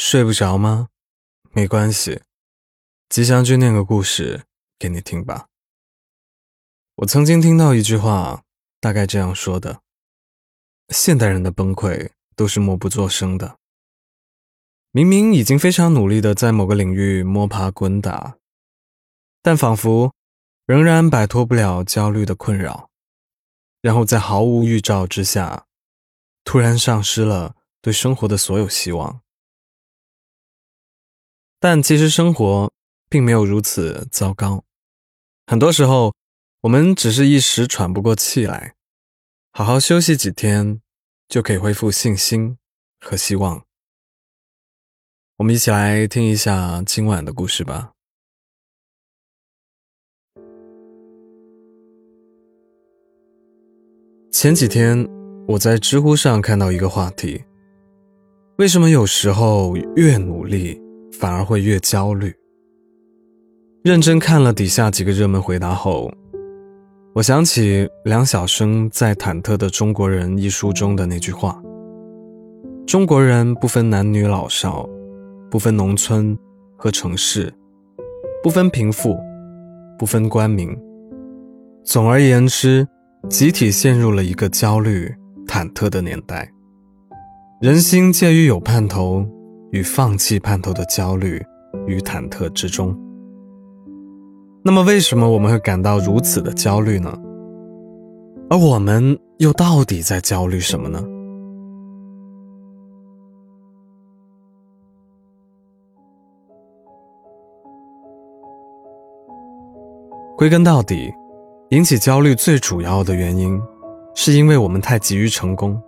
睡不着吗？没关系，吉祥君念个故事给你听吧。我曾经听到一句话，大概这样说的：现代人的崩溃都是默不作声的。明明已经非常努力的在某个领域摸爬滚打，但仿佛仍然摆脱不了焦虑的困扰，然后在毫无预兆之下，突然丧失了对生活的所有希望。但其实生活并没有如此糟糕，很多时候我们只是一时喘不过气来，好好休息几天，就可以恢复信心和希望。我们一起来听一下今晚的故事吧。前几天我在知乎上看到一个话题：为什么有时候越努力？反而会越焦虑。认真看了底下几个热门回答后，我想起梁晓声在《忐忑的中国人》一书中的那句话：“中国人不分男女老少，不分农村和城市，不分贫富，不分官民。总而言之，集体陷入了一个焦虑、忐忑的年代，人心介于有盼头。”与放弃盼头的焦虑与忐忑之中。那么，为什么我们会感到如此的焦虑呢？而我们又到底在焦虑什么呢？归根到底，引起焦虑最主要的原因，是因为我们太急于成功，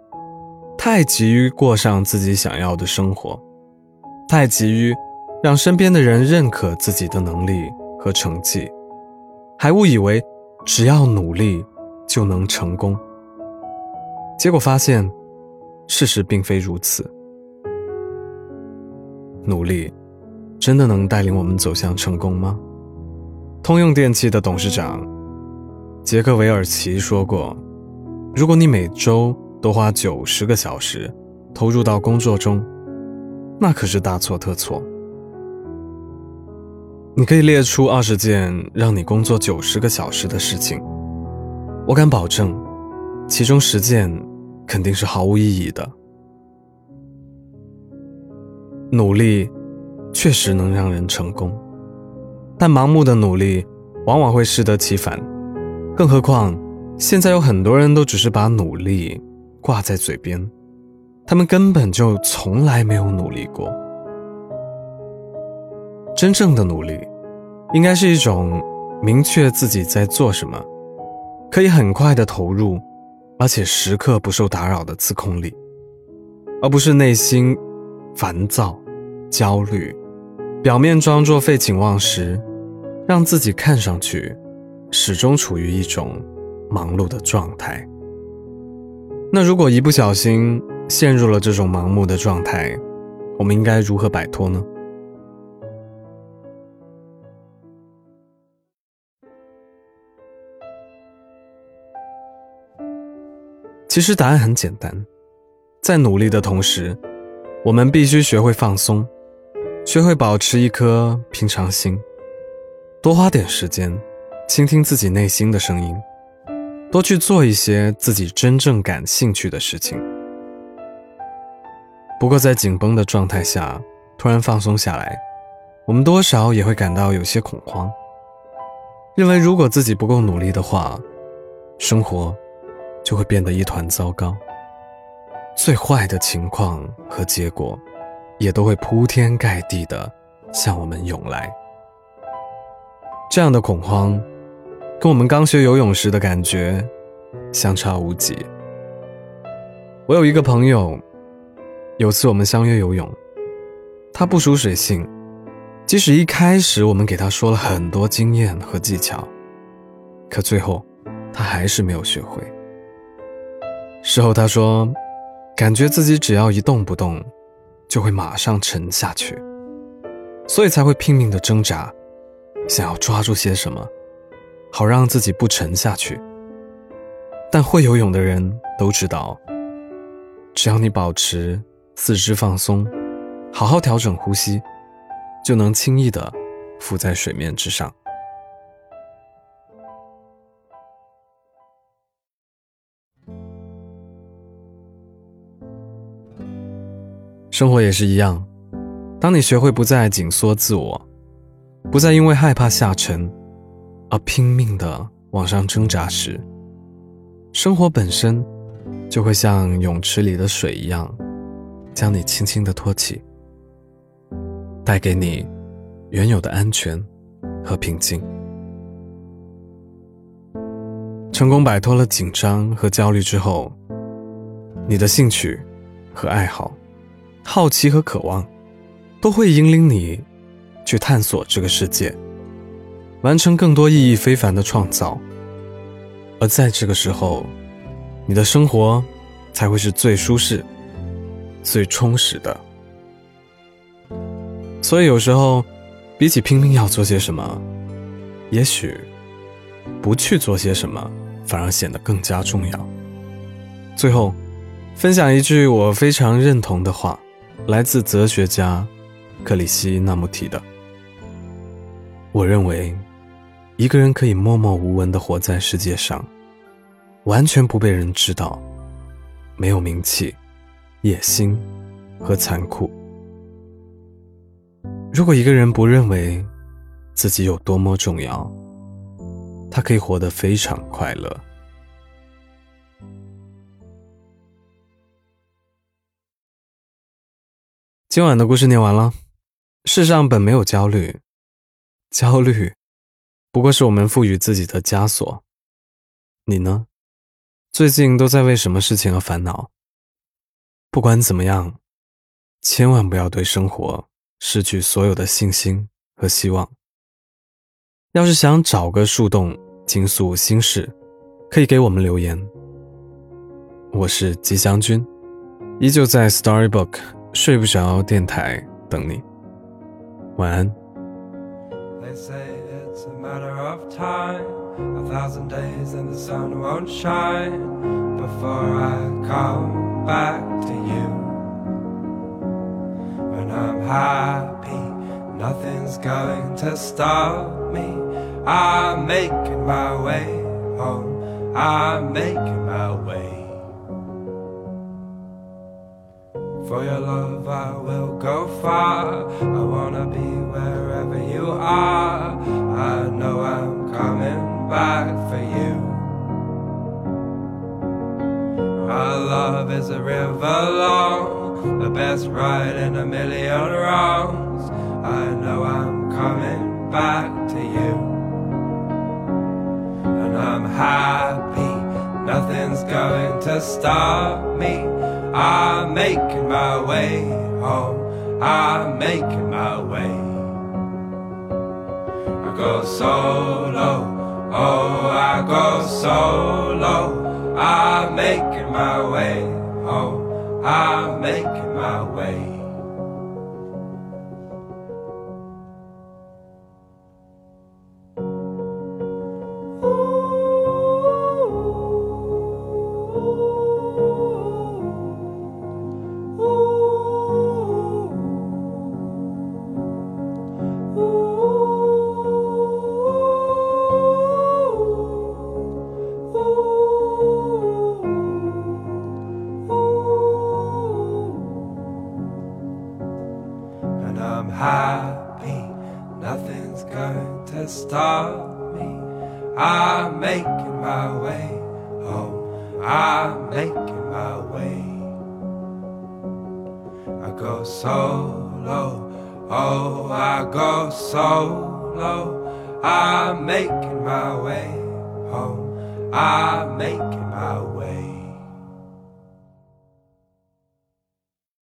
太急于过上自己想要的生活。太急于让身边的人认可自己的能力和成绩，还误以为只要努力就能成功。结果发现，事实并非如此。努力真的能带领我们走向成功吗？通用电气的董事长杰克韦尔奇说过：“如果你每周都花九十个小时投入到工作中。”那可是大错特错。你可以列出二十件让你工作九十个小时的事情，我敢保证，其中十件肯定是毫无意义的。努力确实能让人成功，但盲目的努力往往会适得其反。更何况，现在有很多人都只是把努力挂在嘴边。他们根本就从来没有努力过。真正的努力，应该是一种明确自己在做什么，可以很快的投入，而且时刻不受打扰的自控力，而不是内心烦躁、焦虑，表面装作废寝忘食，让自己看上去始终处于一种忙碌的状态。那如果一不小心，陷入了这种盲目的状态，我们应该如何摆脱呢？其实答案很简单，在努力的同时，我们必须学会放松，学会保持一颗平常心，多花点时间倾听自己内心的声音，多去做一些自己真正感兴趣的事情。不过，在紧绷的状态下突然放松下来，我们多少也会感到有些恐慌，认为如果自己不够努力的话，生活就会变得一团糟糕，最坏的情况和结果也都会铺天盖地的向我们涌来。这样的恐慌，跟我们刚学游泳时的感觉相差无几。我有一个朋友。有次我们相约游泳，他不熟水性，即使一开始我们给他说了很多经验和技巧，可最后他还是没有学会。事后他说，感觉自己只要一动不动，就会马上沉下去，所以才会拼命的挣扎，想要抓住些什么，好让自己不沉下去。但会游泳的人都知道，只要你保持。四肢放松，好好调整呼吸，就能轻易的浮在水面之上。生活也是一样，当你学会不再紧缩自我，不再因为害怕下沉而拼命的往上挣扎时，生活本身就会像泳池里的水一样，将你轻轻的托起，带给你原有的安全和平静。成功摆脱了紧张和焦虑之后，你的兴趣和爱好。好奇和渴望，都会引领你去探索这个世界，完成更多意义非凡的创造。而在这个时候，你的生活才会是最舒适、最充实的。所以，有时候，比起拼命要做些什么，也许不去做些什么，反而显得更加重要。最后，分享一句我非常认同的话。来自哲学家克里希那穆提的。我认为，一个人可以默默无闻的活在世界上，完全不被人知道，没有名气、野心和残酷。如果一个人不认为自己有多么重要，他可以活得非常快乐。今晚的故事念完了。世上本没有焦虑，焦虑不过是我们赋予自己的枷锁。你呢？最近都在为什么事情而烦恼？不管怎么样，千万不要对生活失去所有的信心和希望。要是想找个树洞倾诉心事，可以给我们留言。我是吉祥君，依旧在 Storybook。睡不着电台等你，晚安。Before I come back happy, nothing's going to stop me. I'm making my way home, I'm making my way. For your love I will go far. I wanna be wherever you are. I know I'm coming back for you. Our love is a river long. The best ride in a million going to stop me I'm making my way home. I'm making my way. I go solo. Oh, I go solo. I'm making my way home. I'm making my way. Stop me. I'm making my way home. I'm making my way. I go solo. Oh, I go solo. I'm making my way home. I'm making my way.